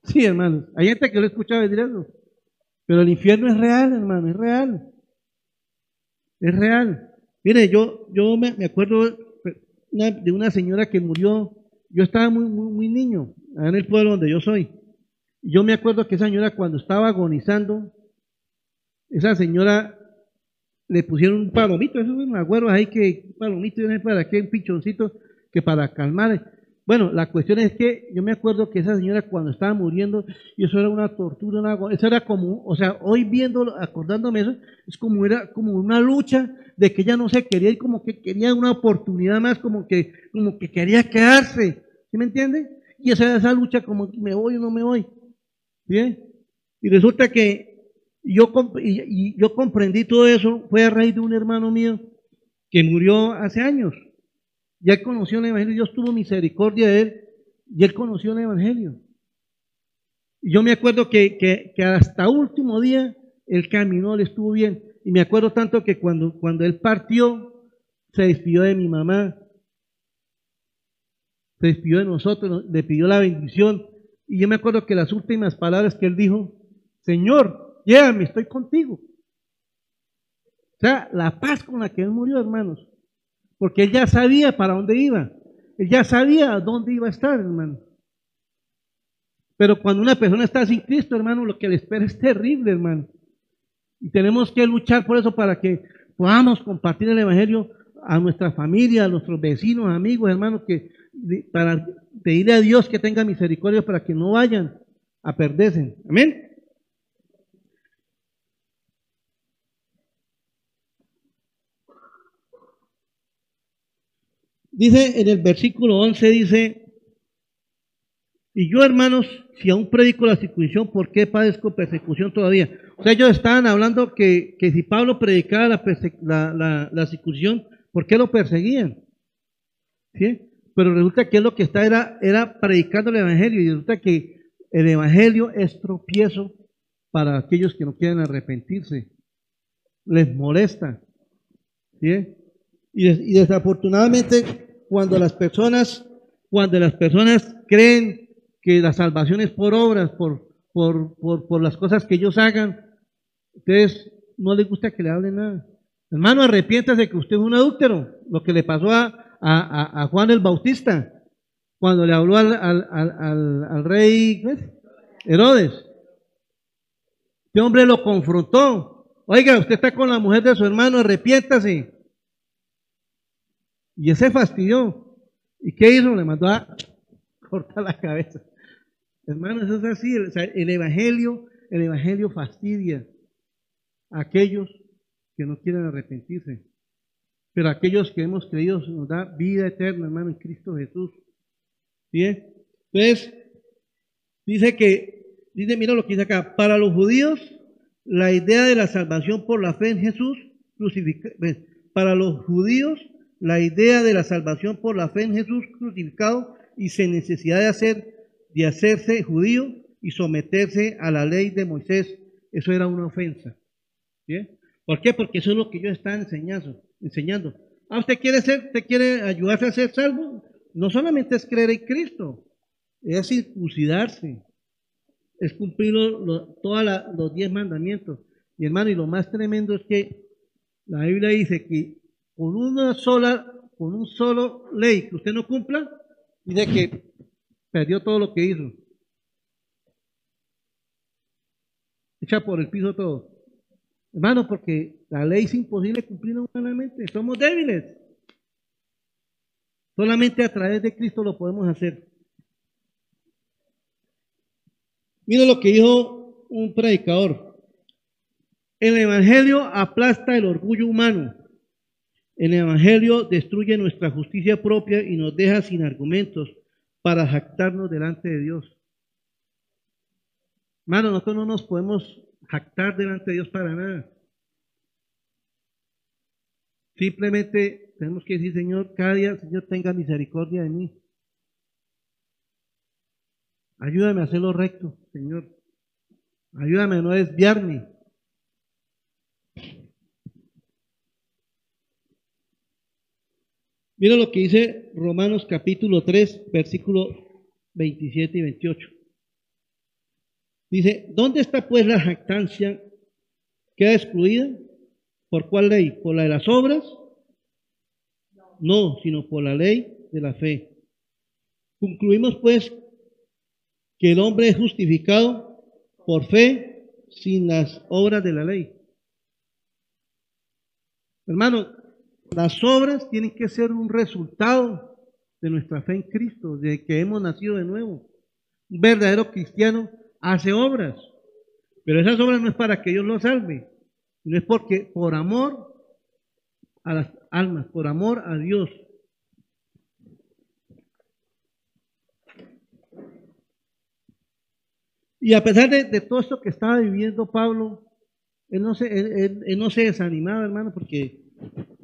Sí, hermano. Hay gente que lo escuchado decir eso. Pero el infierno es real, hermano, es real. Es real. Mire, yo, yo me, acuerdo de una señora que murió. Yo estaba muy, muy, muy niño, en el pueblo donde yo soy. Yo me acuerdo que esa señora cuando estaba agonizando, esa señora le pusieron un palomito, eso me acuerdo ahí que palomito, para qué, un pichoncito, que para calmar. Bueno, la cuestión es que yo me acuerdo que esa señora cuando estaba muriendo, y eso era una tortura, una, eso era como, o sea, hoy viendo, acordándome eso, es como era como una lucha de que ella no se quería y como que quería una oportunidad más, como que, como que quería quedarse, ¿sí me entiende? Y esa, esa lucha como me voy o no me voy. ¿Bien? Y resulta que yo, y, yo comprendí todo eso, fue a raíz de un hermano mío que murió hace años. Ya él conoció el Evangelio, Dios tuvo misericordia de él y él conoció el Evangelio. Y yo me acuerdo que, que, que hasta último día él caminó, le estuvo bien. Y me acuerdo tanto que cuando, cuando él partió, se despidió de mi mamá, se despidió de nosotros, le pidió la bendición. Y yo me acuerdo que las últimas palabras que él dijo, Señor, llévame, estoy contigo. O sea, la paz con la que él murió, hermanos. Porque él ya sabía para dónde iba. Él ya sabía dónde iba a estar, hermano. Pero cuando una persona está sin Cristo, hermano, lo que le espera es terrible, hermano. Y tenemos que luchar por eso para que podamos compartir el Evangelio a nuestra familia, a nuestros vecinos, amigos, hermanos, que para pedirle a Dios que tenga misericordia para que no vayan a perderse. Amén. Dice en el versículo 11, dice, y yo hermanos, si aún predico la circuncisión, ¿por qué padezco persecución todavía? O sea, ellos estaban hablando que, que si Pablo predicaba la, la, la circuncisión, ¿por qué lo perseguían? ¿Sí? pero resulta que lo que está era, era predicando el Evangelio y resulta que el Evangelio es tropiezo para aquellos que no quieren arrepentirse. Les molesta. ¿sí? Y, desafortunadamente cuando las personas, cuando las personas creen que la salvación es por obras, por, por, por, por las cosas que ellos hagan, ustedes no les gusta que le hablen nada. Hermano, arrepiéntase que usted es un adúltero. Lo que le pasó a, a, Juan el Bautista cuando le habló al, al, rey Herodes. Este hombre lo confrontó. Oiga, usted está con la mujer de su hermano, arrepiéntase. Y ese fastidió. ¿Y qué hizo? Le mandó a cortar la cabeza. Hermanos, es así. el evangelio, el evangelio fastidia a aquellos que no quieren arrepentirse. Pero aquellos que hemos creído nos da vida eterna, hermano, en Cristo Jesús. Bien. Entonces, dice que, dice, mira lo que dice acá, para los judíos, la idea de la salvación por la fe en Jesús crucificado. Para los judíos, la idea de la salvación por la fe en Jesús crucificado y sin necesidad de, hacer, de hacerse judío y someterse a la ley de Moisés, eso era una ofensa. ¿Por qué? Porque eso es lo que ellos están enseñando. enseñando. Ah, ¿usted quiere, ser, usted quiere ayudarse a ser salvo? No solamente es creer en Cristo, es circuncidarse, es cumplir todos los diez mandamientos. Y hermano, y lo más tremendo es que la Biblia dice que con una sola, con un solo ley que usted no cumpla, dice que perdió todo lo que hizo. Echa por el piso todo. Hermano, porque la ley es imposible cumplir humanamente. Somos débiles. Solamente a través de Cristo lo podemos hacer. Mira lo que dijo un predicador. El Evangelio aplasta el orgullo humano. El Evangelio destruye nuestra justicia propia y nos deja sin argumentos para jactarnos delante de Dios. Hermano, nosotros no nos podemos jactar delante de Dios para nada. Simplemente tenemos que decir, Señor, cada día, Señor, tenga misericordia de mí. Ayúdame a hacer lo recto, Señor. Ayúdame a no desviarme. Mira lo que dice Romanos capítulo 3, versículo 27 y 28. Dice, ¿dónde está pues la jactancia? ¿Queda excluida? ¿Por cuál ley? ¿Por la de las obras? No, sino por la ley de la fe. Concluimos pues que el hombre es justificado por fe sin las obras de la ley. Hermano, las obras tienen que ser un resultado de nuestra fe en Cristo, de que hemos nacido de nuevo. Un verdadero cristiano hace obras, pero esas obras no es para que Dios lo salve, no es porque por amor a las almas, por amor a Dios. Y a pesar de, todo esto que estaba viviendo Pablo, él no se, él no se desanimaba, hermano, porque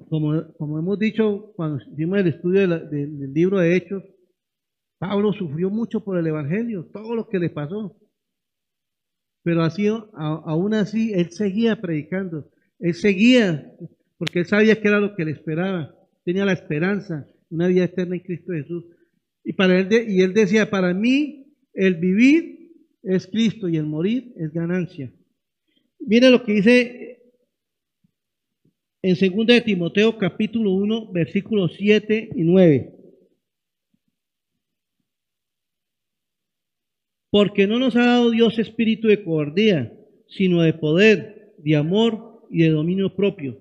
como, hemos dicho cuando hicimos el estudio del libro de Hechos, Pablo sufrió mucho por el Evangelio, todo lo que le pasó. Pero así, aún así, él seguía predicando, él seguía, porque él sabía que era lo que le esperaba, tenía la esperanza, una vida eterna en Cristo Jesús. Y, para él y él decía, para mí el vivir es Cristo y el morir es ganancia. Mire lo que dice en 2 de Timoteo capítulo 1, versículos 7 y 9. Porque no nos ha dado Dios espíritu de cobardía, sino de poder, de amor y de dominio propio.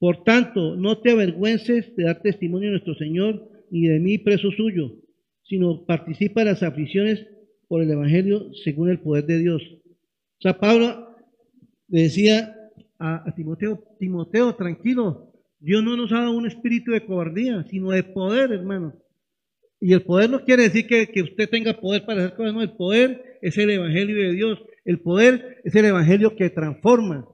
Por tanto, no te avergüences de dar testimonio de nuestro Señor, ni de mí preso suyo, sino participa en las aflicciones por el Evangelio según el poder de Dios. O sea, Pablo decía a, Timoteo, Timoteo, tranquilo, Dios no nos ha dado un espíritu de cobardía, sino de poder, hermano. Y el poder no quiere decir que, que, usted tenga poder para hacer cosas, no, el poder es el Evangelio de Dios, el poder es el Evangelio que transforma.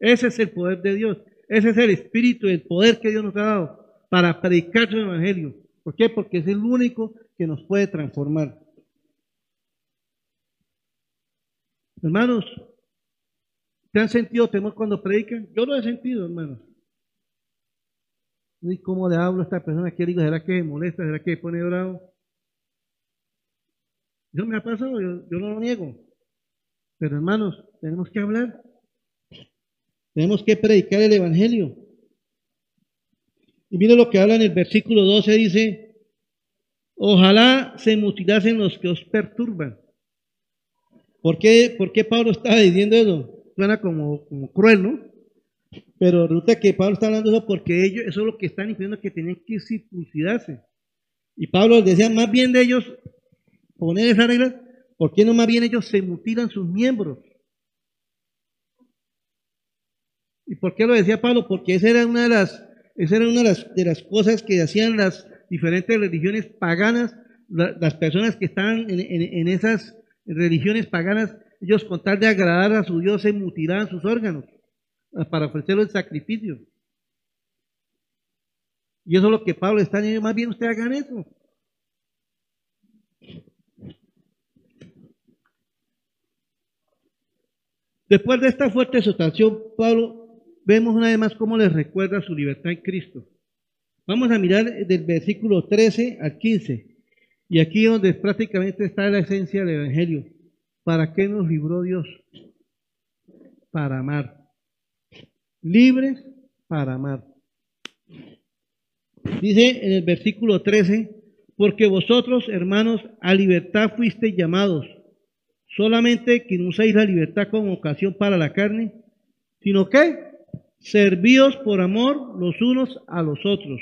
Ese es el poder de Dios, ese es el espíritu, el poder que Dios nos ha dado para predicar su Evangelio. ¿Por qué? Porque es el único que nos puede transformar. Hermanos, ¿Te han sentido temor cuando predican? Yo lo he sentido, hermanos. ¿Y cómo le hablo a esta persona que digo? ¿Será que molesta? ¿Será que pone bravo? Yo me ha pasado, yo, yo no lo niego. Pero hermanos, tenemos que hablar. Tenemos que predicar el Evangelio. Y mire lo que habla en el versículo 12, dice, ojalá se mutilasen los que os perturban. ¿Por qué, ¿Por qué Pablo estaba diciendo eso? Suena como, cruel, ¿no? Pero resulta que Pablo está hablando de eso porque ellos, eso es lo que están diciendo que tenían que circuncidarse. Y Pablo decía, más bien de ellos poner esa regla, ¿por qué no más bien ellos se mutilan sus miembros? ¿Y por qué lo decía Pablo? Porque esa era una de las, esa era una de las, de las cosas que hacían las diferentes religiones paganas, las personas que estaban en esas religiones paganas ellos con tal de agradar a su Dios se mutilaban sus órganos. para ofrecerlo en sacrificio. Y eso es lo que Pablo está diciendo, más bien ustedes hagan eso. Después de esta fuerte exhortación, Pablo, vemos una vez más cómo les recuerda su libertad en Cristo. Vamos a mirar del versículo 13 al 15. Y aquí donde prácticamente está la esencia del Evangelio. ¿Para qué nos libró Dios? Para amar. Libres para amar. Dice en el versículo 13, porque vosotros, hermanos, a libertad fuisteis llamados, solamente que no uséis la libertad como ocasión para la carne, sino que servíos por amor los unos a los otros,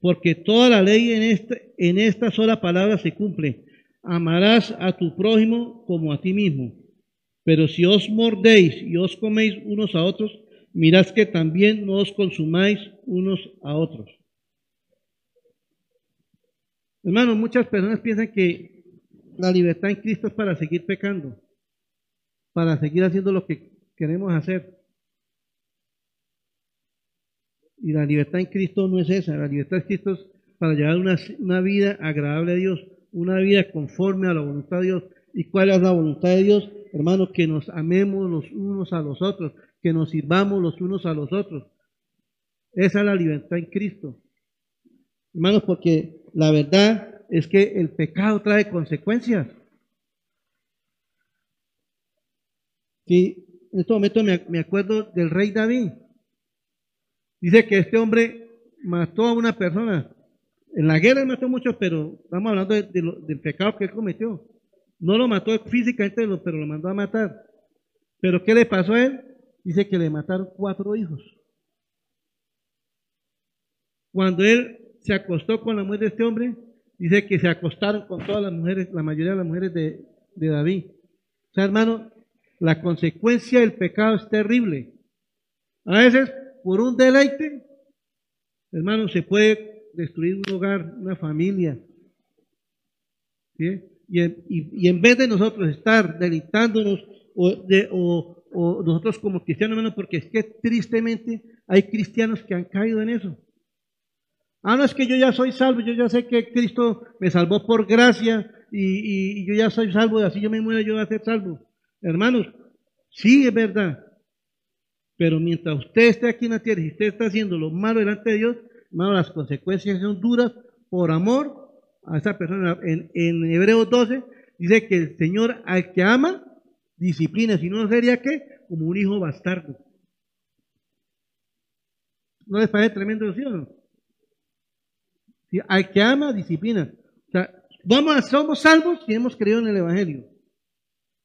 porque toda la ley en esta, en esta sola palabra se cumple. Amarás a tu prójimo como a ti mismo. Pero si os mordéis y os coméis unos a otros, mirad que también no os consumáis unos a otros. Hermanos, muchas personas piensan que la libertad en Cristo es para seguir pecando, para seguir haciendo lo que queremos hacer. Y la libertad en Cristo no es esa, la libertad en Cristo es para llevar una, una vida agradable a Dios, una vida conforme a la voluntad de Dios. ¿Y cuál es la voluntad de Dios? Hermanos, que nos amemos los unos a los otros, que nos sirvamos los unos a los otros. Esa es la libertad en Cristo. Hermanos, porque la verdad es que el pecado trae consecuencias. Sí, en este momento me, acuerdo del rey David. Dice que este hombre mató a una persona. En la guerra mató muchos, pero estamos hablando del pecado que él cometió. No lo mató físicamente, pero lo mandó a matar. Pero ¿qué le pasó a él? Dice que le mataron cuatro hijos. Cuando él se acostó con la mujer de este hombre, dice que se acostaron con todas las mujeres, la mayoría de las mujeres de, David. O sea, hermano, la consecuencia del pecado es terrible. A veces, por un deleite, hermano, se puede destruir un hogar, una familia. Y, en, vez de nosotros estar deleitándonos o, o nosotros como cristianos, hermano, porque es que tristemente hay cristianos que han caído en eso. Ah, no es que yo ya soy salvo, yo ya sé que Cristo me salvó por gracia y, yo ya soy salvo, y así yo me muero, yo voy a ser salvo. Hermanos, sí es verdad. Pero mientras usted esté aquí en la tierra y usted está haciendo lo malo delante de Dios, hermano, las consecuencias son duras por amor a esa persona. En, en Hebreos 12 dice que el Señor al que ama, disciplina, si no sería que como un hijo bastardo. ¿No les parece tremendo, ¿sí o no? Al que ama, disciplina. O sea, vamos somos salvos si hemos creído en el Evangelio.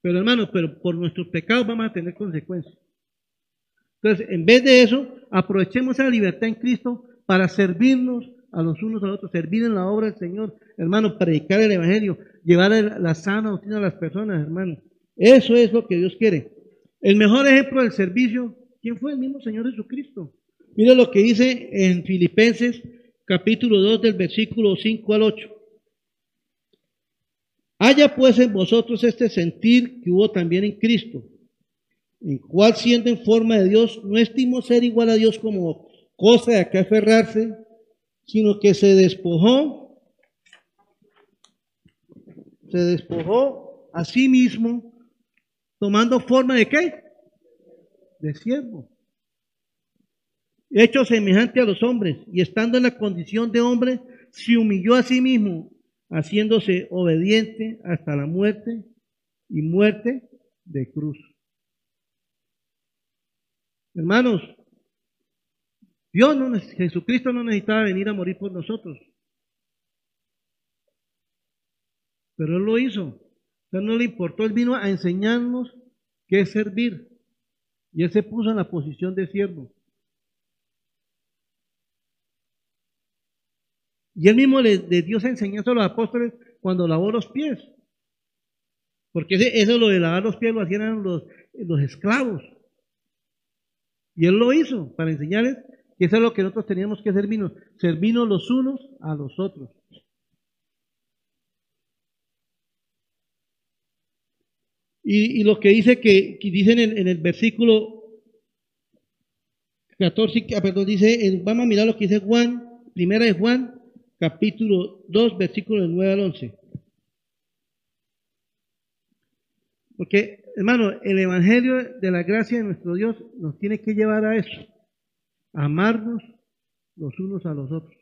Pero hermanos, pero por nuestros pecados vamos a tener consecuencias. Entonces, en vez de eso, aprovechemos la libertad en Cristo para servirnos a los unos a los otros, servir en la obra del Señor, hermano, predicar el Evangelio, llevar la sana doctrina a las personas, hermano. Eso es lo que Dios quiere. El mejor ejemplo del servicio, ¿quién fue el mismo Señor Jesucristo? Mira lo que dice en Filipenses capítulo 2 del versículo 5 al 8. Haya pues en vosotros este sentir que hubo también en Cristo, en cual siendo en forma de Dios, no estimó ser igual a Dios como cosa de que aferrarse, sino que se despojó, se despojó a sí mismo, tomando forma de qué? De siervo hecho semejante a los hombres, y estando en la condición de hombre, se humilló a sí mismo, haciéndose obediente hasta la muerte y muerte de cruz. Hermanos, Dios no, Jesucristo no necesitaba venir a morir por nosotros. Pero Él lo hizo. Él no le importó, Él vino a enseñarnos qué es servir. Y Él se puso en la posición de siervo. Y él mismo le, dio esa enseñanza a los apóstoles cuando lavó los pies. Porque eso lo de lavar los pies lo hacían los, los esclavos. Y él lo hizo para enseñarles que eso es lo que nosotros teníamos que servirnos, servirnos los unos a los otros. Y, lo que dice que, dicen en, en el versículo 14, ah, perdón, dice, vamos a mirar lo que dice Juan, primera de Juan, capítulo 2, versículos 9 al 11. Porque, hermano, el Evangelio de la gracia de nuestro Dios nos tiene que llevar a eso, amarnos los unos a los otros.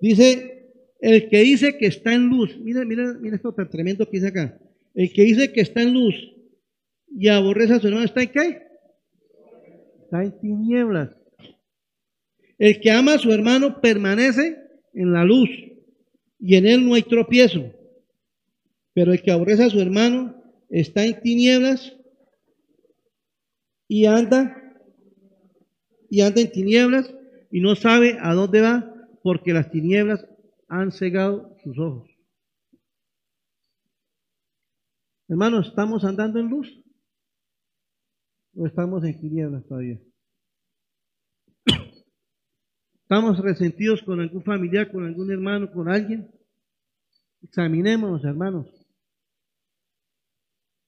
Dice, el que dice que está en luz, mira, mira, mira esto tan tremendo que dice acá, el que dice que está en luz y aborrece a su hermano, ¿está en qué? Está en tinieblas. El que ama a su hermano permanece en la luz y en él no hay tropiezo. Pero el que aborrece a su hermano está en tinieblas y anda y anda en tinieblas y no sabe a dónde va porque las tinieblas han cegado sus ojos. Hermanos, ¿estamos andando en luz? ¿O estamos en tinieblas todavía? ¿Estamos resentidos con algún familiar, con algún hermano, con alguien? Examinémonos, hermanos.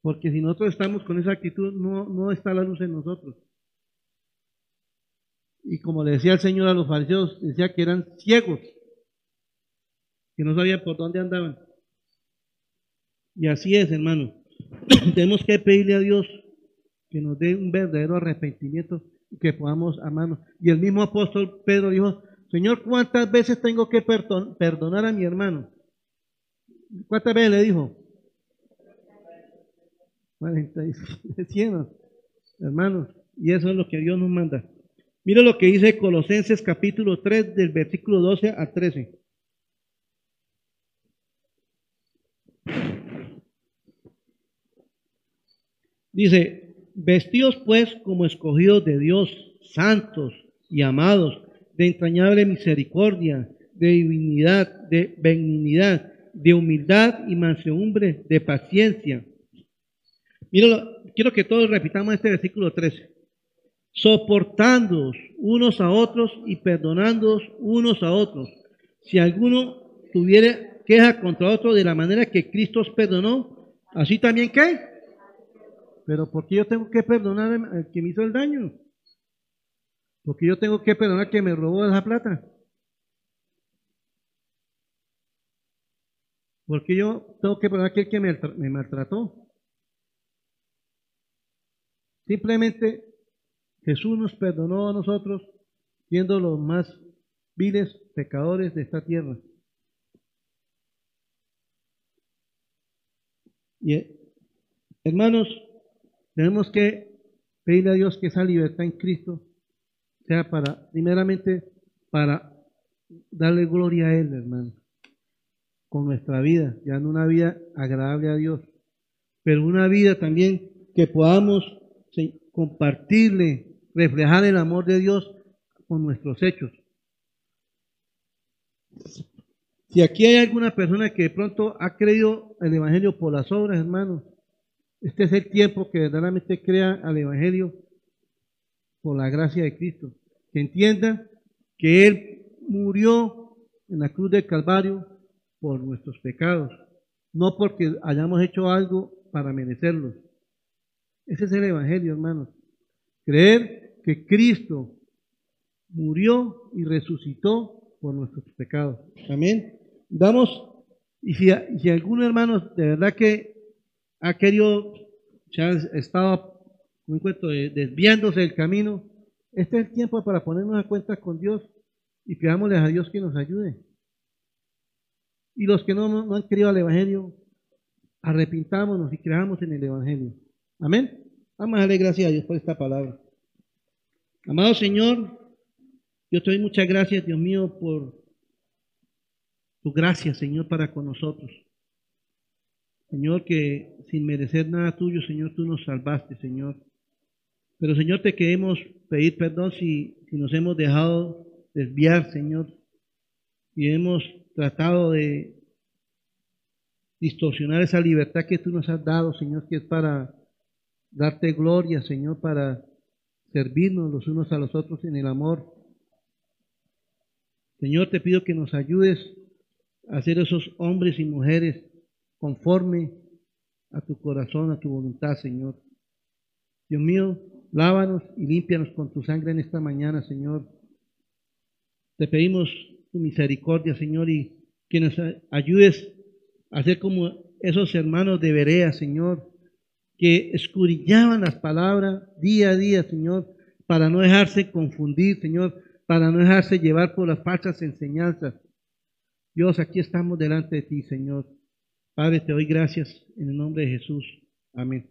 Porque si nosotros estamos con esa actitud, no, no está la luz en nosotros. Y como le decía el Señor a los fariseos, decía que eran ciegos, que no sabían por dónde andaban. Y así es, hermano. Tenemos que pedirle a Dios que nos dé un verdadero arrepentimiento que podamos amarnos. Y el mismo apóstol Pedro dijo, Señor, ¿cuántas veces tengo que perdonar a mi hermano? ¿Cuántas veces le dijo? 100, hermanos, y eso es lo que Dios nos manda. Mira lo que dice Colosenses capítulo 3 del versículo 12 a 13. Dice, Vestidos pues como escogidos de Dios, santos y amados, de entrañable misericordia, de divinidad, de benignidad, de humildad y mansedumbre, de paciencia. Míralo, quiero que todos repitamos este versículo 13. Soportándoos unos a otros y perdonándoos unos a otros. Si alguno tuviera queja contra otro de la manera que Cristo os perdonó, así también que pero ¿por qué yo tengo que perdonar al que me hizo el daño? Porque yo tengo que perdonar que me robó esa plata. Porque yo tengo que perdonar aquel que me, me maltrató. Simplemente Jesús nos perdonó a nosotros siendo los más viles pecadores de esta tierra. Y hermanos, tenemos que pedirle a Dios que esa libertad en Cristo sea para, primeramente, para darle gloria a Él, hermano, con nuestra vida, ya no una vida agradable a Dios, pero una vida también que podamos compartirle, reflejar el amor de Dios con nuestros hechos. Si aquí hay alguna persona que de pronto ha creído el Evangelio por las obras, hermano, este es el tiempo que verdaderamente crea al Evangelio por la gracia de Cristo. Que entienda que Él murió en la cruz del Calvario por nuestros pecados, no porque hayamos hecho algo para merecerlos. Ese es el Evangelio, hermanos. Creer que Cristo murió y resucitó por nuestros pecados. Amén. Vamos, y si, si hermano de verdad que ha querido, se ha estado, un cuento, desviándose del camino, este es el tiempo para ponernos a cuenta con Dios y pidámosle a Dios que nos ayude. Y los que no, no han creído al Evangelio, arrepintámonos y creamos en el Evangelio. Amén. Vamos a darle gracias a Dios por esta palabra. Amado Señor, yo te doy muchas gracias, Dios mío, por tu gracia, Señor, para con nosotros. Señor, que sin merecer nada tuyo, Señor, tú nos salvaste, Señor. Pero, Señor, te queremos pedir perdón si, si nos hemos dejado desviar, Señor, y hemos tratado de distorsionar esa libertad que tú nos has dado, Señor, que es para darte gloria, Señor, para servirnos los unos a los otros en el amor. Señor, te pido que nos ayudes a ser esos hombres y mujeres conforme a tu corazón, a tu voluntad, Señor. Dios mío, Lávanos y límpianos con tu sangre en esta mañana, Señor. Te pedimos tu misericordia, Señor, y que nos ayudes a ser como esos hermanos de Berea, Señor, que escudriñaban las palabras día a día, Señor, para no dejarse confundir, Señor, para no dejarse llevar por las falsas enseñanzas. Dios, aquí estamos delante de ti, Señor. Padre, te doy gracias en el nombre de Jesús. Amén.